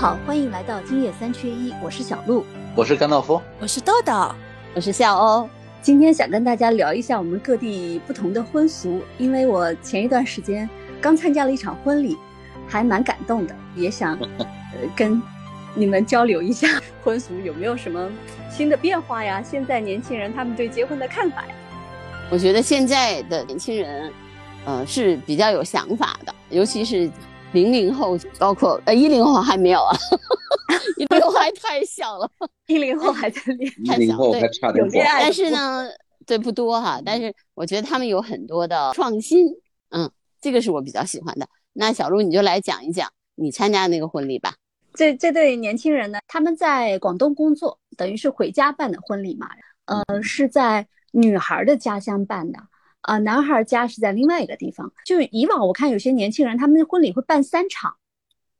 好，欢迎来到今夜三缺一，我是小鹿，我是甘道夫，我是豆豆，我是笑欧。今天想跟大家聊一下我们各地不同的婚俗，因为我前一段时间刚参加了一场婚礼，还蛮感动的，也想呃 跟你们交流一下 婚俗有没有什么新的变化呀？现在年轻人他们对结婚的看法呀？我觉得现在的年轻人，呃是比较有想法的，尤其是零零后，包括呃一零后还没有啊，一零后还太小了，一零后还在恋，一零后还差点恋爱，但是呢，对不多哈，但是我觉得他们有很多的创新，嗯，这个是我比较喜欢的。那小鹿你就来讲一讲你参加那个婚礼吧。这这对年轻人呢，他们在广东工作，等于是回家办的婚礼嘛，呃，是在。女孩的家乡办的啊，男孩家是在另外一个地方。就以往我看有些年轻人，他们的婚礼会办三场，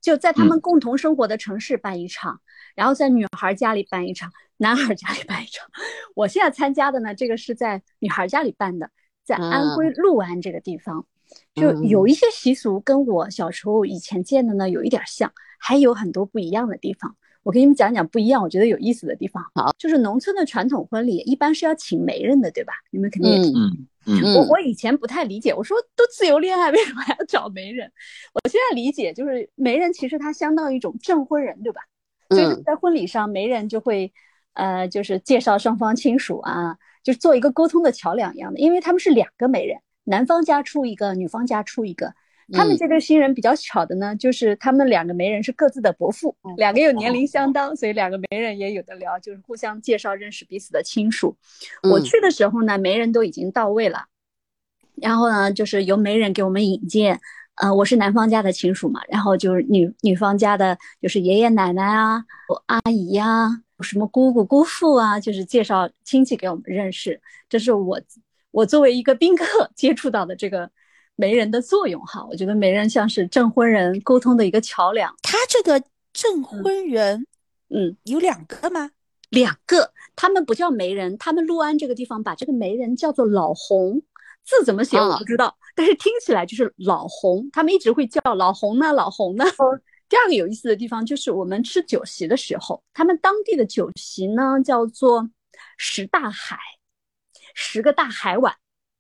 就在他们共同生活的城市办一场，然后在女孩家里办一场，男孩家里办一场。我现在参加的呢，这个是在女孩家里办的，在安徽六安这个地方，就有一些习俗跟我小时候以前见的呢有一点像，还有很多不一样的地方。我给你们讲讲不一样，我觉得有意思的地方。好，就是农村的传统婚礼一般是要请媒人的，对吧？你们肯定也听。嗯嗯。我我以前不太理解，我说都自由恋爱，为什么还要找媒人？我现在理解，就是媒人其实他相当于一种证婚人，对吧？所以在婚礼上，媒人就会呃，就是介绍双方亲属啊，就是做一个沟通的桥梁一样的，因为他们是两个媒人，男方家出一个，女方家出一个。他们这对新人比较巧的呢，就是他们两个媒人是各自的伯父，两个又年龄相当，所以两个媒人也有的聊，就是互相介绍认识彼此的亲属。我去的时候呢，媒人都已经到位了，然后呢，就是由媒人给我们引荐。呃，我是男方家的亲属嘛，然后就是女女方家的，就是爷爷奶奶啊、阿姨呀、什么姑姑姑父啊，就是介绍亲戚给我们认识。这是我我作为一个宾客接触到的这个。媒人的作用哈，我觉得媒人像是证婚人沟通的一个桥梁。他这个证婚人，嗯，有两个吗？两个，他们不叫媒人，他们六安这个地方把这个媒人叫做老红，字怎么写我不知道，但是听起来就是老红。他们一直会叫老红呢，老红呢。第二个有意思的地方就是我们吃酒席的时候，他们当地的酒席呢叫做十大海，十个大海碗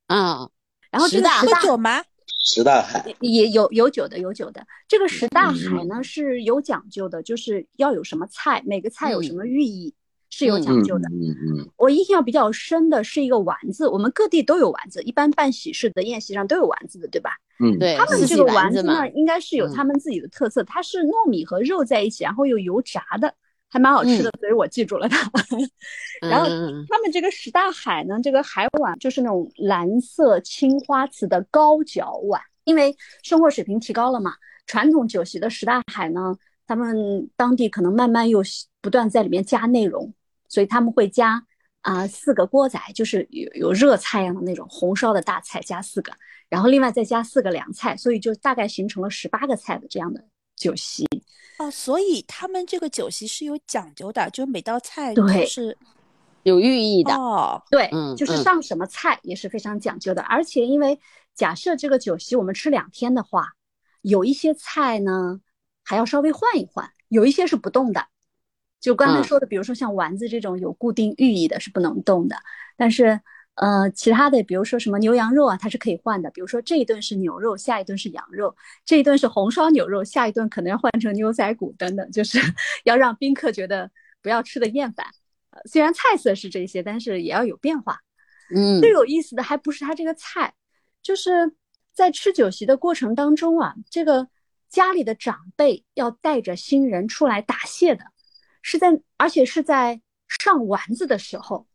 啊。然后这个十大酒吗？十大海也有有酒的，有酒的。这个十大海呢是有讲究的，就是要有什么菜，每个菜有什么寓意，是有讲究的。嗯嗯。我印象比较深的是一个丸子，我们各地都有丸子，一般办喜事的宴席上都有丸子的，对吧？嗯，对。他们这个丸子呢，应该是有他们自己的特色，它是糯米和肉在一起，然后有油炸的。还蛮好吃的，所以我记住了它。然后他们这个十大海呢，这个海碗就是那种蓝色青花瓷的高脚碗，因为生活水平提高了嘛。传统酒席的十大海呢，他们当地可能慢慢又不断在里面加内容，所以他们会加啊四个锅仔，就是有有热菜样的那种红烧的大菜加四个，然后另外再加四个凉菜，所以就大概形成了十八个菜的这样的酒席。哦，所以他们这个酒席是有讲究的，就每道菜都是有寓意的。哦，对，就是上什么菜也是非常讲究的。而且，因为假设这个酒席我们吃两天的话，有一些菜呢还要稍微换一换，有一些是不动的。就刚才说的，比如说像丸子这种有固定寓意的，是不能动的。但是。呃，其他的，比如说什么牛羊肉啊，它是可以换的。比如说这一顿是牛肉，下一顿是羊肉；这一顿是红烧牛肉，下一顿可能要换成牛仔骨等等，就是 要让宾客觉得不要吃的厌烦。呃，虽然菜色是这些，但是也要有变化。嗯，最有意思的还不是它这个菜，就是在吃酒席的过程当中啊，这个家里的长辈要带着新人出来答谢的，是在而且是在上丸子的时候。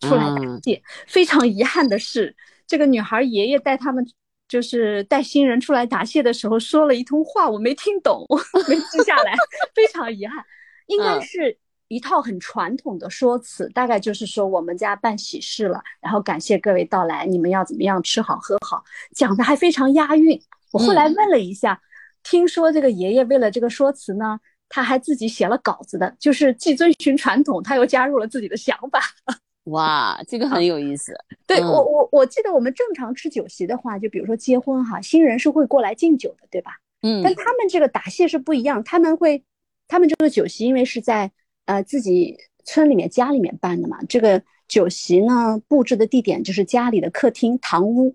出来答谢，非常遗憾的是，这个女孩爷爷带他们，就是带新人出来答谢的时候，说了一通话，我没听懂，没记下来，非常遗憾。应该是一套很传统的说辞，大概就是说我们家办喜事了，然后感谢各位到来，你们要怎么样吃好喝好，讲的还非常押韵。我后来问了一下，听说这个爷爷为了这个说辞呢，他还自己写了稿子的，就是既遵循传统，他又加入了自己的想法。哇，这个很有意思。对我，我我记得我们正常吃酒席的话，就比如说结婚哈，新人是会过来敬酒的，对吧？嗯。但他们这个答谢是不一样，他们会他们这个酒席因为是在呃自己村里面家里面办的嘛，这个酒席呢布置的地点就是家里的客厅堂屋，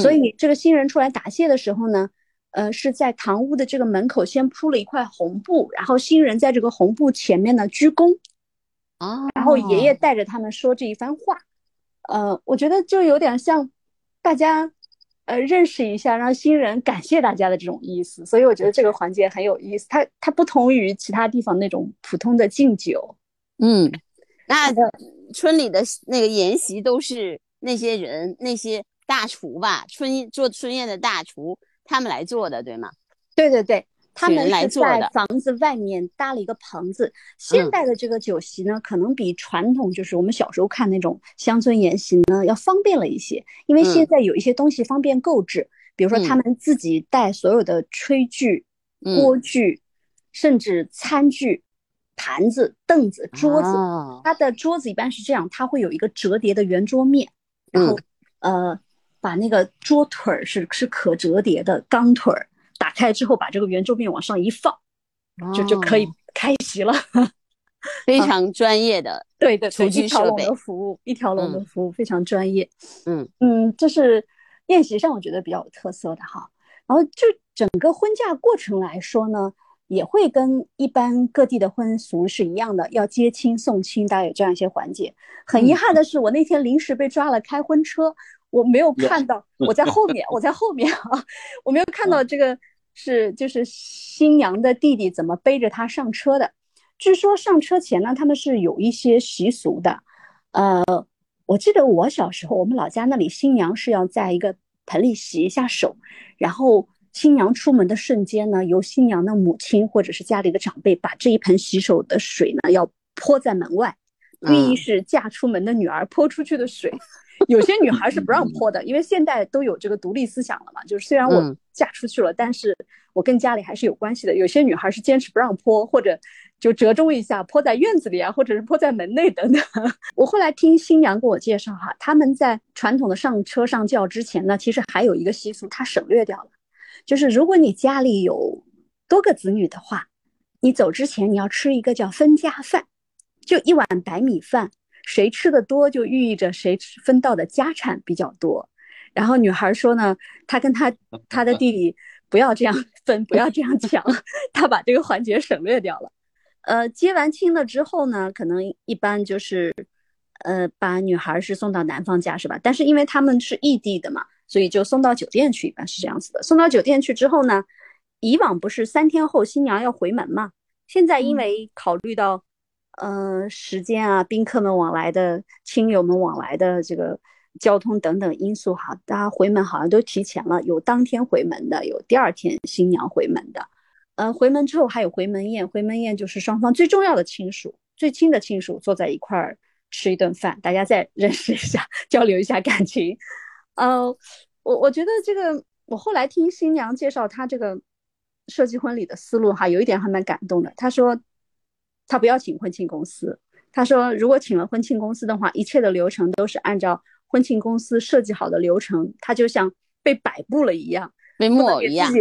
所以这个新人出来答谢的时候呢，呃是在堂屋的这个门口先铺了一块红布，然后新人在这个红布前面呢鞠躬，啊，然后爷爷带着他们说这一番话，呃，我觉得就有点像大家。呃，认识一下，让新人感谢大家的这种意思，所以我觉得这个环节很有意思。它它不同于其他地方那种普通的敬酒。嗯，那村里的那个宴席都是那些人那些大厨吧，春做春宴的大厨他们来做的，对吗？对对对。他们是在房子外面搭了一个棚子。现代的这个酒席呢，可能比传统就是我们小时候看那种乡村宴席呢要方便了一些，因为现在有一些东西方便购置，比如说他们自己带所有的炊具、锅具，甚至餐具、盘子、凳子、桌子。它的桌子一般是这样，它会有一个折叠的圆桌面，然后呃，把那个桌腿儿是是可折叠的钢腿儿。打开之后，把这个圆桌面往上一放，就就可以开席了。非常专业的，对对，厨具设备的服务，一条龙的服务非常专业。嗯嗯，这是宴席上我觉得比较有特色的哈。然后就整个婚嫁过程来说呢，也会跟一般各地的婚俗是一样的，要接亲送亲，大概有这样一些环节。很遗憾的是，我那天临时被抓了开婚车。我没有看到，我在 后面，我在后面啊，我没有看到这个是就是新娘的弟弟怎么背着她上车的。据说上车前呢，他们是有一些习俗的。呃，我记得我小时候，我们老家那里新娘是要在一个盆里洗一下手，然后新娘出门的瞬间呢，由新娘的母亲或者是家里的长辈把这一盆洗手的水呢要泼在门外，寓意是嫁出门的女儿泼出去的水。有些女孩是不让泼的，因为现在都有这个独立思想了嘛。就是虽然我嫁出去了，但是我跟家里还是有关系的。有些女孩是坚持不让泼，或者就折中一下，泼在院子里啊，或者是泼在门内等等。我后来听新娘给我介绍哈，他们在传统的上车上轿之前呢，其实还有一个习俗，他省略掉了，就是如果你家里有多个子女的话，你走之前你要吃一个叫分家饭，就一碗白米饭。谁吃的多，就寓意着谁分到的家产比较多。然后女孩说呢，她跟她她的弟弟不要这样分，不要这样抢，她把这个环节省略掉了。呃，接完亲了之后呢，可能一般就是，呃，把女孩是送到男方家是吧？但是因为他们是异地的嘛，所以就送到酒店去，一般是这样子的。送到酒店去之后呢，以往不是三天后新娘要回门嘛？现在因为考虑到。嗯，时间啊，宾客们往来的，亲友们往来的这个交通等等因素哈，大家回门好像都提前了，有当天回门的，有第二天新娘回门的。呃，回门之后还有回门宴，回门宴就是双方最重要的亲属、最亲的亲属坐在一块儿吃一顿饭，大家再认识一下，交流一下感情。呃，我我觉得这个，我后来听新娘介绍她这个设计婚礼的思路哈，有一点还蛮感动的。她说。他不要请婚庆公司，他说如果请了婚庆公司的话，一切的流程都是按照婚庆公司设计好的流程，他就像被摆布了一样，被木偶一样。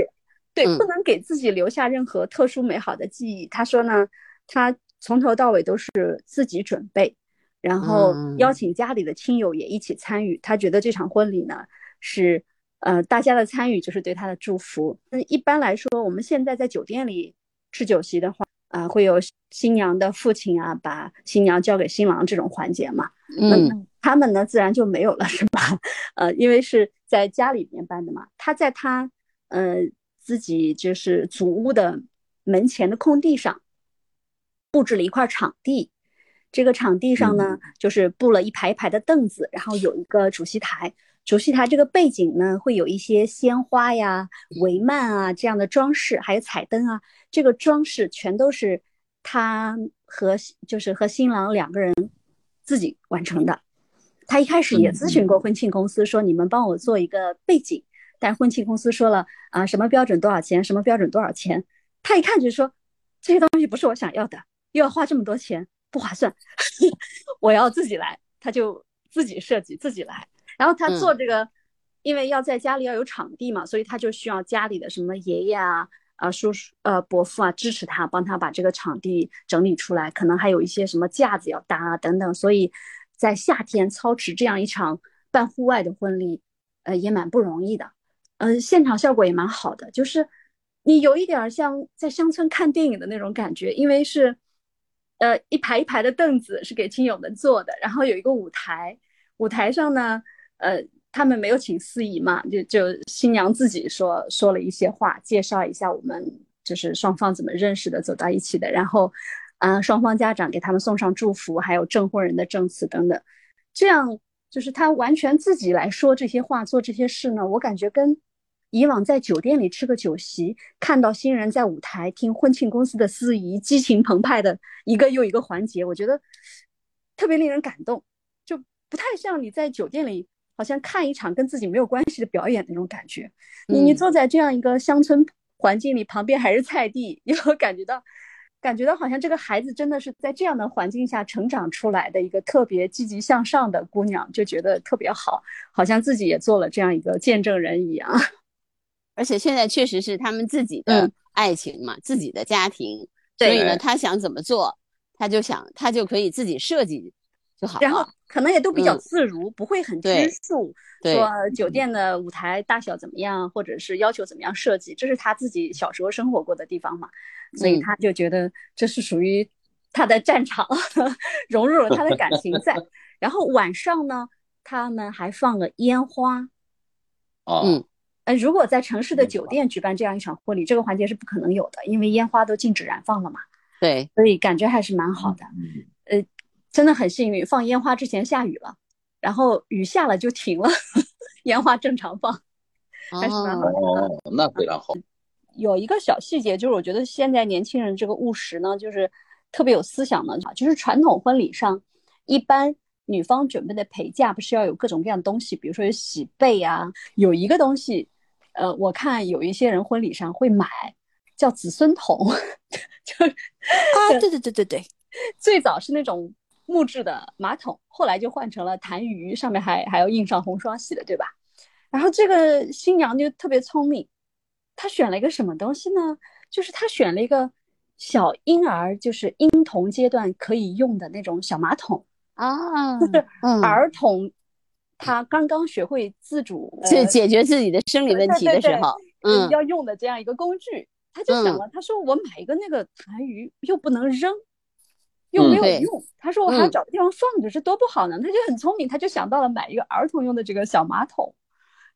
对，不能给自己留下任何特殊美好的记忆。他说呢，他从头到尾都是自己准备，然后邀请家里的亲友也一起参与。他觉得这场婚礼呢，是呃大家的参与就是对他的祝福。那一般来说，我们现在在酒店里吃酒席的话。啊，会有新娘的父亲啊，把新娘交给新郎这种环节嘛？嗯，他们呢自然就没有了，是吧？呃，因为是在家里面办的嘛。他在他呃自己就是祖屋的门前的空地上布置了一块场地，这个场地上呢就是布了一排一排的凳子，然后有一个主席台。主席台这个背景呢会有一些鲜花呀、帷幔啊这样的装饰，还有彩灯啊。这个装饰全都是他和就是和新郎两个人自己完成的。他一开始也咨询过婚庆公司，说你们帮我做一个背景，但婚庆公司说了啊，什么标准多少钱，什么标准多少钱。他一看就说这些东西不是我想要的，又要花这么多钱，不划算，我要自己来。他就自己设计，自己来。然后他做这个，因为要在家里要有场地嘛，所以他就需要家里的什么爷爷啊。啊叔叔呃伯父啊支持他，帮他把这个场地整理出来，可能还有一些什么架子要搭啊等等，所以在夏天操持这样一场办户外的婚礼，呃也蛮不容易的，嗯，现场效果也蛮好的，就是你有一点像在乡村看电影的那种感觉，因为是。呃，一排一排的凳子是给亲友们坐的，然后有一个舞台，舞台上呢，呃，他们没有请司仪嘛，就就新娘自己说说了一些话，介绍一下我们就是双方怎么认识的，走到一起的，然后，啊，双方家长给他们送上祝福，还有证婚人的证词等等，这样就是他完全自己来说这些话，做这些事呢，我感觉跟。以往在酒店里吃个酒席，看到新人在舞台听婚庆公司的司仪激情澎湃的一个又一个环节，我觉得特别令人感动，就不太像你在酒店里好像看一场跟自己没有关系的表演那种感觉。你你坐在这样一个乡村环境里，旁边还是菜地，你会感觉到感觉到好像这个孩子真的是在这样的环境下成长出来的一个特别积极向上的姑娘，就觉得特别好，好像自己也做了这样一个见证人一样。而且现在确实是他们自己的爱情嘛，自己的家庭，所以呢，他想怎么做，他就想他就可以自己设计就好然后可能也都比较自如，不会很拘束，说酒店的舞台大小怎么样，或者是要求怎么样设计，这是他自己小时候生活过的地方嘛，所以他就觉得这是属于他的战场，融入了他的感情在。然后晚上呢，他们还放了烟花，嗯。呃，如果在城市的酒店举办这样一场婚礼，这个环节是不可能有的，因为烟花都禁止燃放了嘛。对，所以感觉还是蛮好的。呃，真的很幸运，放烟花之前下雨了，然后雨下了就停了，烟花正常放，还是蛮好的。哦，那非常好。有一个小细节，就是我觉得现在年轻人这个务实呢，就是特别有思想的，就是传统婚礼上一般。女方准备的陪嫁不是要有各种各样的东西，比如说有喜被啊，有一个东西，呃，我看有一些人婚礼上会买，叫子孙桶，就啊，对对对对对，最早是那种木质的马桶，后来就换成了痰盂，上面还还要印上红双喜的，对吧？然后这个新娘就特别聪明，她选了一个什么东西呢？就是她选了一个小婴儿，就是婴童阶段可以用的那种小马桶。啊，就是儿童，他刚刚学会自主，解解决自己的生理问题的时候，嗯，要用的这样一个工具，他就想了，他说我买一个那个痰盂又不能扔，又没有用，他说我还要找个地方放着，这多不好呢。他就很聪明，他就想到了买一个儿童用的这个小马桶。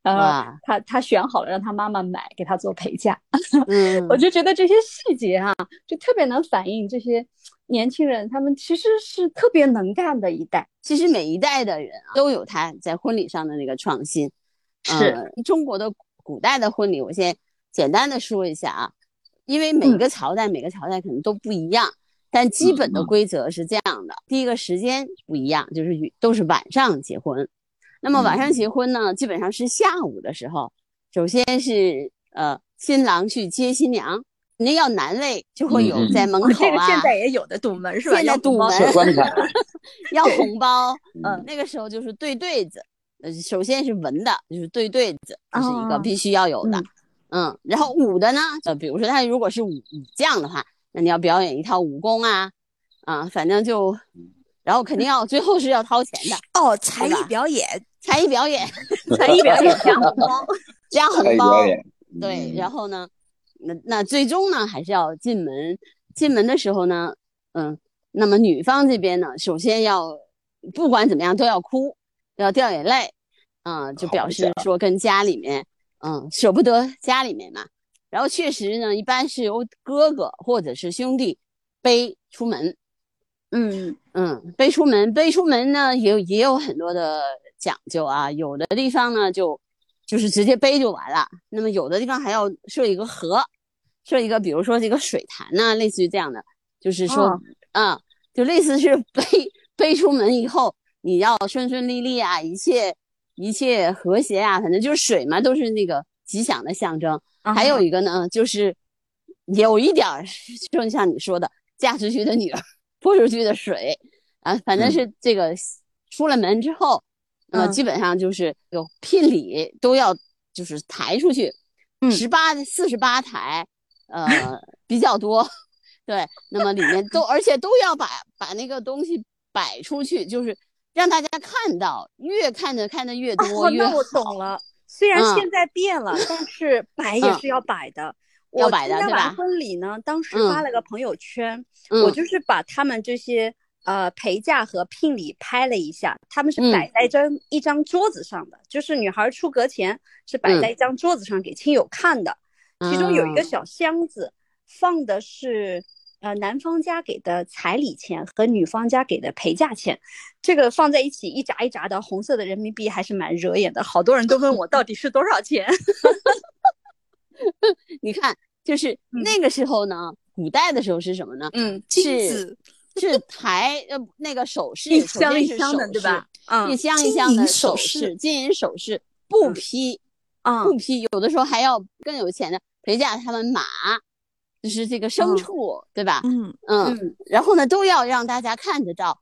啊，他他选好了，让他妈妈买给他做陪嫁。嗯，我就觉得这些细节啊，就特别能反映这些年轻人，他们其实是特别能干的一代。其实每一代的人啊，都有他在婚礼上的那个创新。是中国的古代的婚礼，我先简单的说一下啊，因为每个朝代每个朝代可能都不一样，但基本的规则是这样的：第一个时间不一样，就是都是晚上结婚。那么晚上结婚呢，基本上是下午的时候。首先是呃，新郎去接新娘，那要男位就会有在门口啊。这个现在也有的堵门是吧？现在堵门，要红包。嗯，那个时候就是对对子。呃，首先是文的，就是对对子，这是一个必须要有的。嗯，然后武的呢，呃，比如说他如果是武武将的话，那你要表演一套武功啊，啊，反正就。然后肯定要最后是要掏钱的哦，才艺表演，才艺表演，才艺表演加红包，加红包，对。然后呢，那那最终呢，还是要进门。进门的时候呢，嗯，那么女方这边呢，首先要不管怎么样都要哭，要掉眼泪，嗯，就表示说跟家里面，嗯，舍不得家里面嘛。然后确实呢，一般是由哥哥或者是兄弟背出门。嗯嗯，背出门，背出门呢，也也有很多的讲究啊。有的地方呢，就就是直接背就完了。那么有的地方还要设一个河，设一个，比如说这个水潭呐，类似于这样的，就是说，嗯，就类似是背背出门以后，你要顺顺利利啊，一切一切和谐啊，反正就是水嘛，都是那个吉祥的象征。还有一个呢，就是有一点儿，就像你说的，嫁出去的女儿。泼出去的水，啊，反正是这个出了门之后，呃，基本上就是有聘礼都要就是抬出去，十八四十八抬，呃比较多，对，那么里面都 而且都要把把那个东西摆出去，就是让大家看到，越看着看的越多越好。那我懂了，虽然现在变了，但是摆也是要摆的。要摆的，对吧？婚礼呢，当时发了个朋友圈，我就是把他们这些呃陪嫁和聘礼拍了一下，他们是摆在一张一张桌子上的，就是女孩出阁前是摆在一张桌子上给亲友看的，其中有一个小箱子，放的是呃男方家给的彩礼钱和女方家给的陪嫁钱，这个放在一起一扎一扎的红色的人民币还是蛮惹眼的，好多人都问我到底是多少钱。你看，就是那个时候呢，古代的时候是什么呢？嗯，是是抬呃那个首饰，一箱一箱的，对吧？嗯，一箱一箱的首饰，金银首饰不批，啊，不批，有的时候还要更有钱的陪嫁他们马，就是这个牲畜，对吧？嗯嗯，然后呢，都要让大家看得到，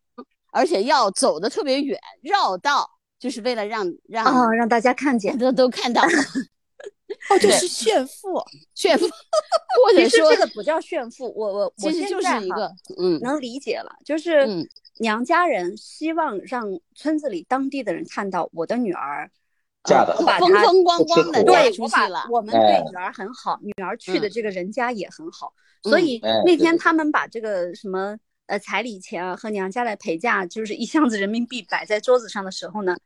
而且要走的特别远，绕道，就是为了让让啊让大家看见，都都看到。哦，就是炫富，炫富，或者说这个不叫炫富，我我其实就是一个，嗯，能理解了，就是娘家人希望让村子里当地的人看到我的女儿嫁的。风风光光的嫁出去了，我们对女儿很好，女儿去的这个人家也很好，所以那天他们把这个什么呃彩礼钱啊和娘家的陪嫁，就是一箱子人民币摆在桌子上的时候呢。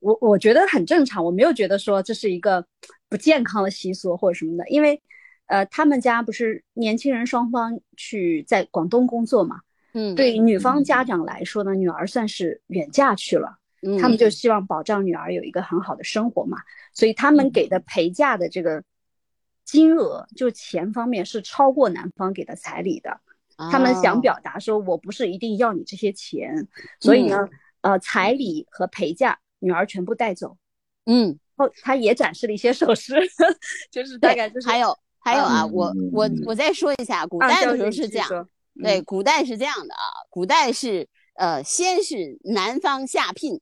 我我觉得很正常，我没有觉得说这是一个不健康的习俗或者什么的，因为，呃，他们家不是年轻人双方去在广东工作嘛，嗯，对女方家长来说呢，女儿算是远嫁去了，他们就希望保障女儿有一个很好的生活嘛，所以他们给的陪嫁的这个金额，就钱方面是超过男方给的彩礼的，他们想表达说我不是一定要你这些钱，所以呢，呃，彩礼和陪嫁。女儿全部带走，嗯，后他也展示了一些首饰，就是大概就是还有还有啊，我我我再说一下，古代的时候是这样，对，古代是这样的啊，古代是呃，先是男方下聘，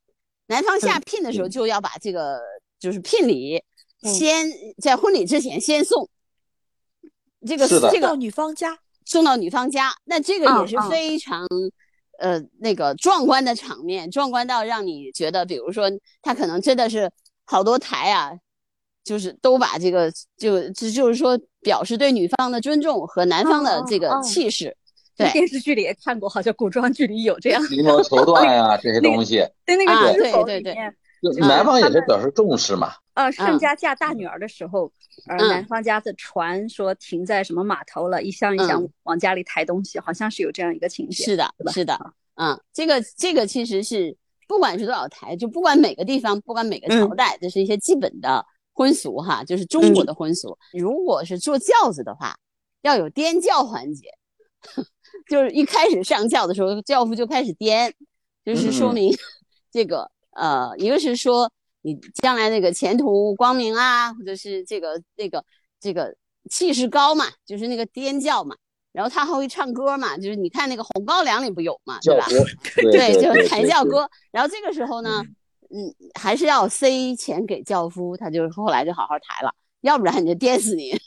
男方下聘的时候就要把这个就是聘礼先在婚礼之前先送，这个这个女方家。送到女方家，那这个也是非常。呃，那个壮观的场面，壮观到让你觉得，比如说他可能真的是好多台啊，就是都把这个就就就是说表示对女方的尊重和男方的这个气势。对，电视剧里也看过，好像古装剧里有这样绫罗绸缎呀 这些东西。对那个对对对，男方也是表示重视嘛。呃，盛家嫁大女儿的时候，呃，男方家的船说停在什么码头了，一箱一箱往家里抬东西，好像是有这样一个情节。是的，是的，嗯，这个这个其实是不管是多少台，就不管每个地方，不管每个朝代，这是一些基本的婚俗哈，就是中国的婚俗。如果是坐轿子的话，要有颠轿环节，就是一开始上轿的时候，轿夫就开始颠，就是说明这个呃，一个是说。你将来那个前途光明啊，或者是这个那个这个气势高嘛，就是那个颠轿嘛，然后他还会唱歌嘛，就是你看那个《红高粱》里不有嘛，对吧？对，就是抬轿歌。然后这个时候呢，嗯，还是要塞钱给轿夫，他就后来就好好抬了，要不然你就电死你。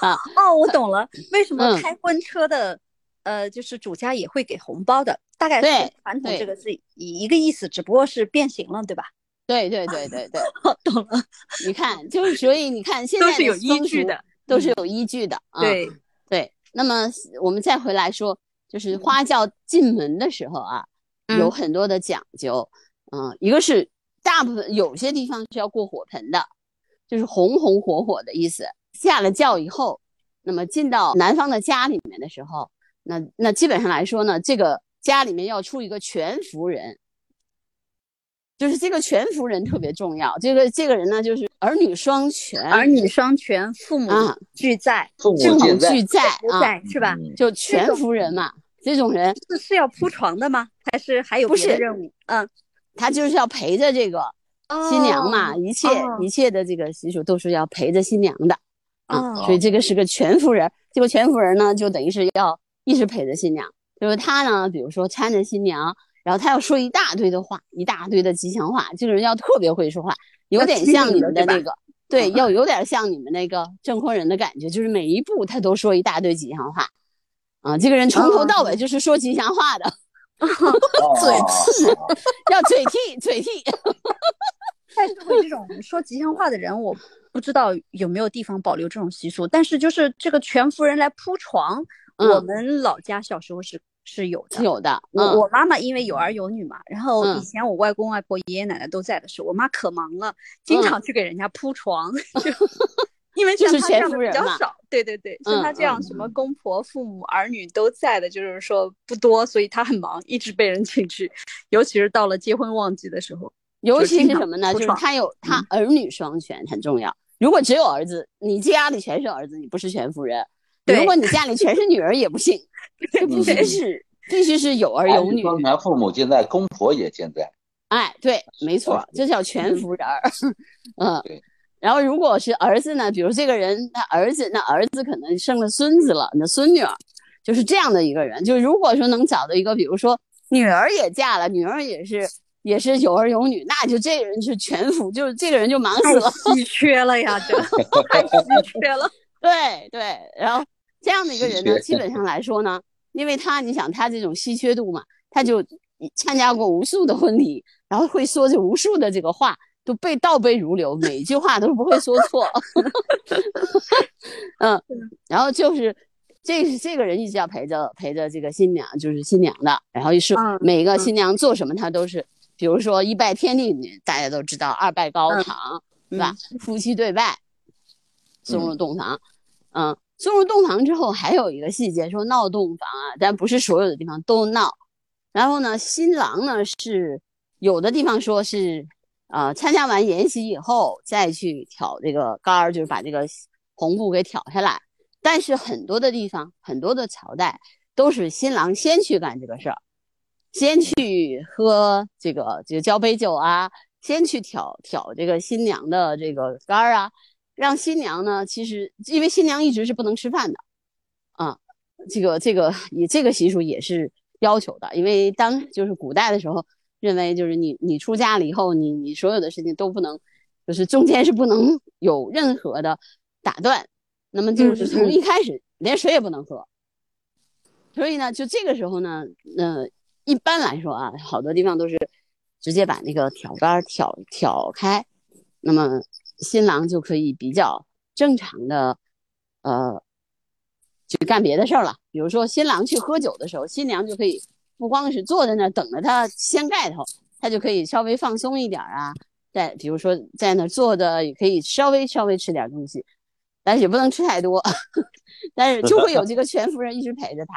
啊，哦，我懂了，为什么开婚车的？呃，就是主家也会给红包的，大概是传统这个是一一个意思，只不过是变形了，对吧？对对对对对，懂了。你看，就是所以你看，现在都是有依据的，都是有依据的啊。对对。那么我们再回来说，就是花轿进门的时候啊，有很多的讲究。嗯，一个是大部分有些地方是要过火盆的，就是红红火火的意思。下了轿以后，那么进到男方的家里面的时候。那那基本上来说呢，这个家里面要出一个全福人，就是这个全福人特别重要。这个这个人呢，就是儿女双全，儿女双全，父母俱在，父母俱在啊，是吧？就全福人嘛，这种人是是要铺床的吗？还是还有别的任务？嗯，他就是要陪着这个新娘嘛，一切一切的这个习俗都是要陪着新娘的啊，所以这个是个全福人。这个全福人呢，就等于是要。一直陪着新娘，就是他呢，比如说搀着新娘，然后他要说一大堆的话，一大堆的吉祥话，这个人要特别会说话，有点像你们的那个，对，要有点像你们那个证婚人的感觉，就是每一步他都说一大堆吉祥话，啊，这个人从头到尾就是说吉祥话的，嘴替，要嘴替，嘴替。但是会这种说吉祥话的人，我不知道有没有地方保留这种习俗。但是就是这个全福人来铺床，我们老家小时候是。是有的，有的。我我妈妈因为有儿有女嘛，然后以前我外公外婆、爷爷奶奶都在的时候，我妈可忙了，经常去给人家铺床，因为像她这样的比较少。对对对，像他这样什么公婆、父母、儿女都在的，就是说不多，所以他很忙，一直被人请去，尤其是到了结婚旺季的时候。尤其是什么呢？就是他有他儿女双全很重要。如果只有儿子，你家里全是儿子，你不是全夫人。如果你 家里全是女儿也不行，必须是必须是有儿有女。双全，父母健在，公婆也健在。哎，对，没错，这叫全福人儿。嗯，然后如果是儿子呢？比如这个人他儿子，那儿子可能生了孙子了，那孙女儿就是这样的一个人。就如果说能找到一个，比如说女儿也嫁了，女儿也是也是有儿有女，那就这个人是全福，就是这个人就忙死了，稀缺了呀，这 太稀缺了。对对，然后。这样的一个人呢，基本上来说呢，因为他你想他这种稀缺度嘛，他就参加过无数的婚礼，然后会说着无数的这个话，都被倒背如流，每一句话都不会说错。嗯，然后就是这是这个人一直要陪着陪着这个新娘，就是新娘的，然后是每个新娘做什么，他都是，比如说一拜天地，大家都知道，二拜高堂，对吧？夫妻对拜，送入洞房，嗯。送入洞房之后，还有一个细节，说闹洞房啊，但不是所有的地方都闹。然后呢，新郎呢是有的地方说是，呃，参加完筵席以后再去挑这个杆儿，就是把这个红布给挑下来。但是很多的地方，很多的朝代都是新郎先去干这个事儿，先去喝这个这个交杯酒啊，先去挑挑这个新娘的这个杆儿啊。让新娘呢，其实因为新娘一直是不能吃饭的，啊，这个这个也这个习俗也是要求的，因为当就是古代的时候，认为就是你你出嫁了以后，你你所有的事情都不能，就是中间是不能 有任何的打断，那么就是从一开始连水也不能喝，所以呢，就这个时候呢，那一般来说啊，好多地方都是直接把那个挑杆挑挑开，那么。新郎就可以比较正常的，呃，去干别的事儿了。比如说，新郎去喝酒的时候，新娘就可以不光是坐在那儿等着他掀盖头，他就可以稍微放松一点啊。在比如说在那儿坐着，也可以稍微稍微吃点东西，但是也不能吃太多。但是就会有这个全夫人一直陪着他，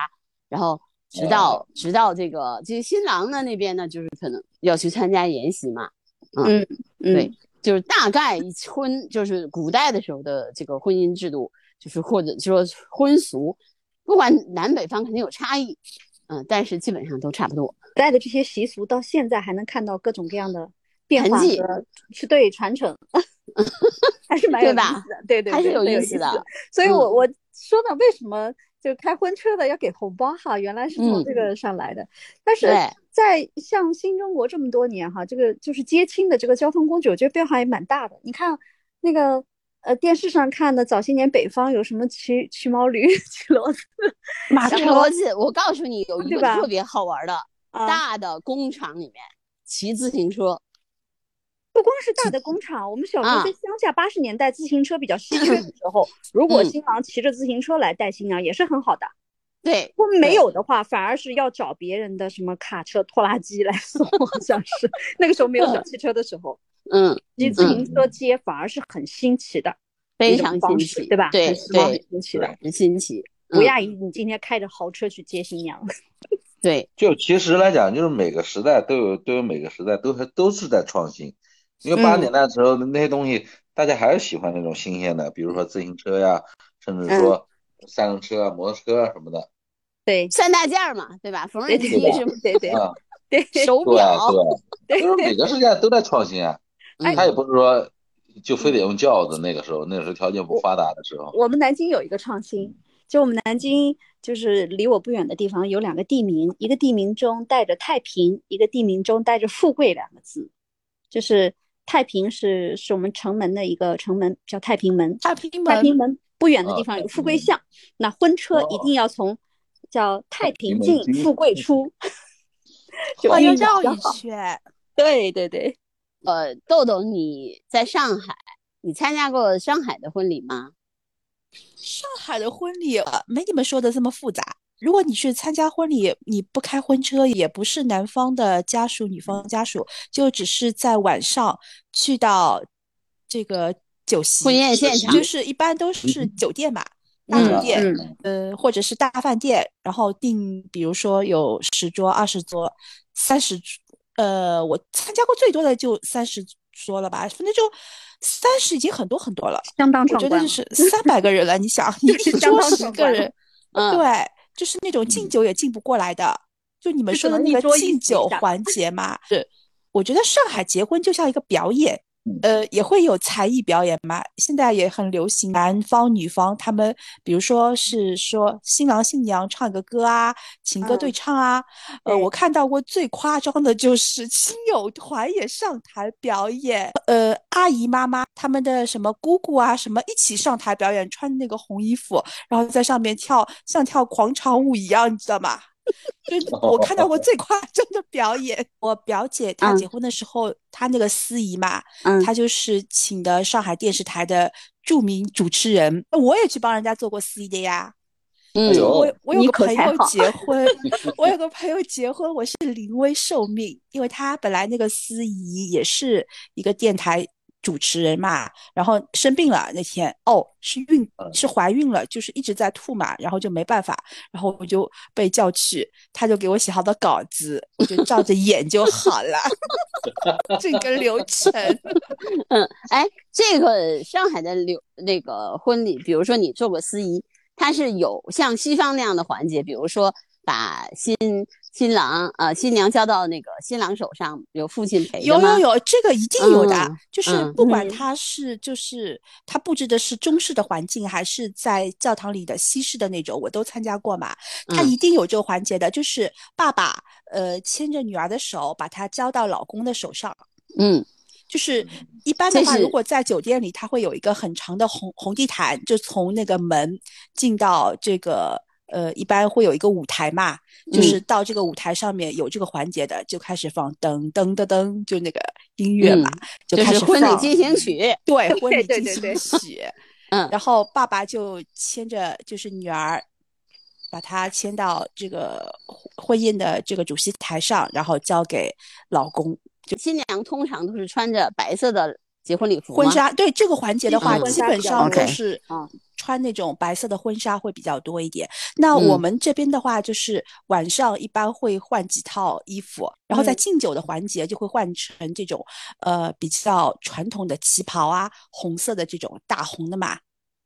然后直到直到这个这个新郎呢那边呢，就是可能要去参加筵席嘛。嗯，对。就是大概婚，就是古代的时候的这个婚姻制度，就是或者说婚俗，不管南北方肯定有差异，嗯，但是基本上都差不多。古代的这些习俗到现在还能看到各种各样的变化和是对传承，还是蛮有意思的，对对，还是有意思的。所以我我说呢，为什么就开婚车的要给红包哈？原来是从这个上来的，但是。在像新中国这么多年哈，这个就是接亲的这个交通工具，我觉得变化也蛮大的。你看那个呃电视上看的早些年北方有什么骑骑毛驴、骑骡子、马车、骡子，我告诉你有一个特别好玩的，大的工厂里面骑自行车。不光是大的工厂，我们小时候在乡下八十年代自行车比较稀缺的时候，如果新郎骑着自行车来带新娘也是很好的。对，如果没有的话，反而是要找别人的什么卡车、拖拉机来送，好像是那个时候没有小 汽车的时候，嗯，骑自行车接反而是很新奇的，非常新奇，对吧？对对，新奇的，很新奇，不亚于你今天开着豪车去接新娘。对，就其实来讲，就是每个时代都有都有每个时代都还都是在创新，因为八十年代的时候那些东西大家还是喜欢那种新鲜的，比如说自行车呀，甚至说。三轮车啊，摩托车啊什么的，对，三大件嘛，对吧？缝纫机什么？对对对，手表，对，就是每个时代都在创新啊。他也不是说就非得用轿子，那个时候，那个时候条件不发达的时候。我们南京有一个创新，就我们南京就是离我不远的地方有两个地名，一个地名中带着太平，一个地名中带着富贵两个字，就是太平是是我们城门的一个城门，叫太平门。太平门太平门，不远的地方有富贵巷，那婚车一定要从叫太平进，富贵出，就绕一圈。对对对，呃，豆豆，你在上海，你参加过上海的婚礼吗？上海的婚礼呃没你们说的这么复杂。如果你去参加婚礼，你不开婚车，也不是男方的家属、女方家属，就只是在晚上去到这个酒席婚宴现场就是一般都是酒店嘛，大嗯酒店，嗯呃，或者是大饭店，然后订，比如说有十桌、二十桌、三十桌，呃，我参加过最多的就三十桌了吧，反正就三十已经很多很多了。相当我。觉得就是三百个人了，你想，你一相桌十个人，嗯，对，就是那种敬酒也敬不过来的，就你们说的那个敬酒环节嘛。是，我觉得上海结婚就像一个表演，嗯呃，也会有才艺表演嘛。现在也很流行，男方女方他们，比如说是说新郎新娘唱一个歌啊，情歌对嗯唱啊。呃，我看到过最夸张的就是亲友团也上台表演，呃，阿姨妈妈他们的什么姑姑啊什么一起上台表演，穿那个红衣服，然后在上面跳，像跳广场舞一样，你知道吗？就我看到过最夸张的表演。我表姐她嗯结婚的时候，她那个司仪嘛，嗯她就是请的上海电视台的著名主持人，我也去帮人家做过司仪的呀。嗯我我有个朋友结婚，我有个朋友结婚，我是临危受命，因为他本来那个司仪也是一个电台主持人嘛，然后生病了那天，哦，是孕是怀孕了，就是一直在吐嘛，然后就没办法，然后我就被叫去，他就给我写好的稿子，我就照着演就好了，这个流程。嗯，哎，这个上海的流那个婚礼，比如说你做过司仪，它是有像西方那样的环节，比如说把新新郎呃新娘交到那个新郎手上，有父亲陪着吗有有有，这个一定有的，嗯就是嗯不管嗯他是就是他布置的是中式的环境，还是在教堂里的西式的那种，我都参加过嘛。他嗯一定有这个环节的，就是爸爸呃牵着女儿的手，把她交到老公的手上。嗯就是一般的话，如果在酒店里，它会有一个很长的红红地毯，就从那个门进到这个呃，一般会有一个舞台嘛，就是到这个舞台上面有这个环节的，就开始放噔噔噔噔，就那个音乐嘛，就就开始婚礼进行曲，对婚礼对进对行曲，嗯。然后爸爸就牵着就是女儿，把她牵到这个婚婚宴的这个主席台上，然后交给老公。就新娘通常都是穿着白色的结婚礼服？婚纱对这个环节的话，嗯基本上都是嗯穿那种白色的婚纱会比较多一点。那我嗯们这边的话，就是晚上一般会换几套衣服，然后在嗯敬酒的环节就会换成这种呃比较传统的旗袍啊，红色的这种大红的嘛。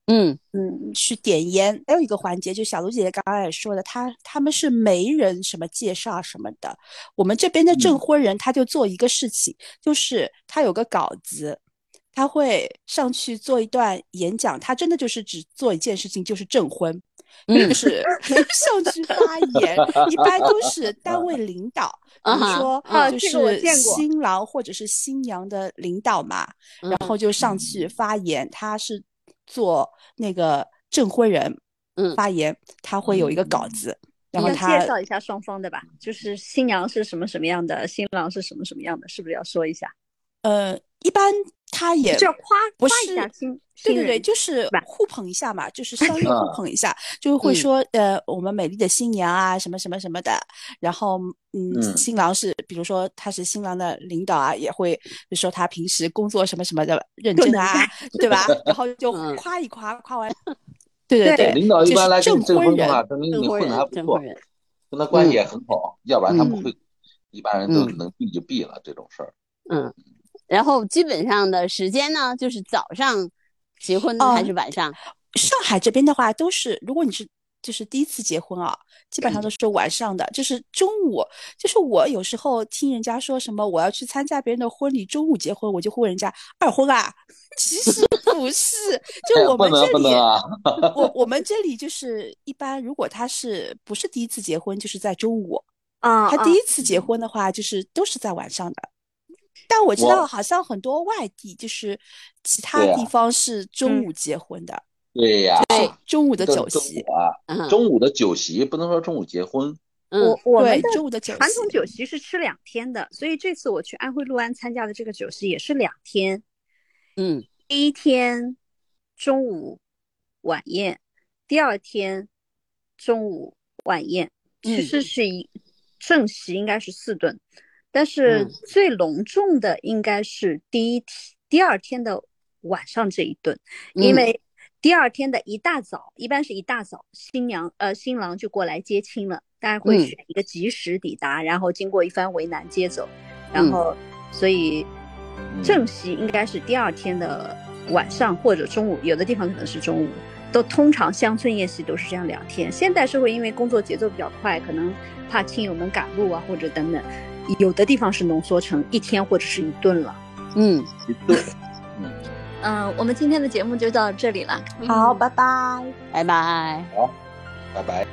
嗯嗯去点烟，还有一个环节，就小卢姐姐刚刚也说的，她他们是媒人什么介绍什么的。我们这边的证嗯婚人他就做一个事情，就是他有个稿子，他会上去做一段演讲，他真的就是只做一件事情，就是证婚，嗯。就是上去发言，一般都是单位领导，比如说啊就是新郎或者是新娘的领导嘛，然嗯后就上。去发言，他是做那个证婚人嗯。发言，他会有一个稿子，然后他介绍一下双方的吧，就是新娘是什么什么样的，新郎是什么什么样的，是不是要说一下？呃，一般他也就要夸不夸一是下新对对对，就是互捧一下嘛，就是相约互啊捧一下，就会嗯。说呃，我们美丽的新娘啊，什么什么什么的。然后嗯，嗯。新郎是比如说他是新郎的领导啊，也会就说他平时工作什么什么的认真啊，对。吧？然后就嗯。夸一夸，夸完，对对对对，领导一般来跟证婚你证婚的话，人，证明你证婚人，混的还不人，跟他关系也很好，要不然他不嗯。会，一般人都嗯。能避就避了这种事儿。嗯，然后基本上的时间呢，就是早上结婚哦还是晚上？上海这边的话，都是如果你是就是第一次结婚啊，基本上都是晚上的，就是中午。就是我有时候听人家说什么我要去参加别人的婚礼，中午结婚，我就会问人家二婚啊，其实不是，就我们这里！我 我们这里就是一般，如果他是不是第一次结婚，就是在中午；啊，啊他第一次结婚的话，就是都是在晚上的。但我知道好像很多外地就是其他地方是中午结婚的。对呀，对中午的酒席啊，中午的酒席不能说中午结婚。我我们的中午的传统酒席是吃两天的，所以这次我去安徽六安参加的这个酒席也是两天。嗯，第一天中午晚宴，第二天中午晚宴，其实是一正席应该是四顿，但是最隆重的应该是第一天第二天的晚上这一顿，因为。第二天的一大早，一般是一大早，新娘呃新郎就过来接亲了。大家会选一个及时抵达，然后经过一番为难接走，然后所以正席应该是第二天的晚上或者中午，有的地方可能是中午。都通常乡村宴席都是这样两天。现代社会因为工作节奏比较快，可能怕亲友们赶路啊或者等等，有的地方是浓缩成一天或者是一顿了。嗯。一顿嗯。我们今天的节目就到这里了。好拜拜。拜拜。好拜拜。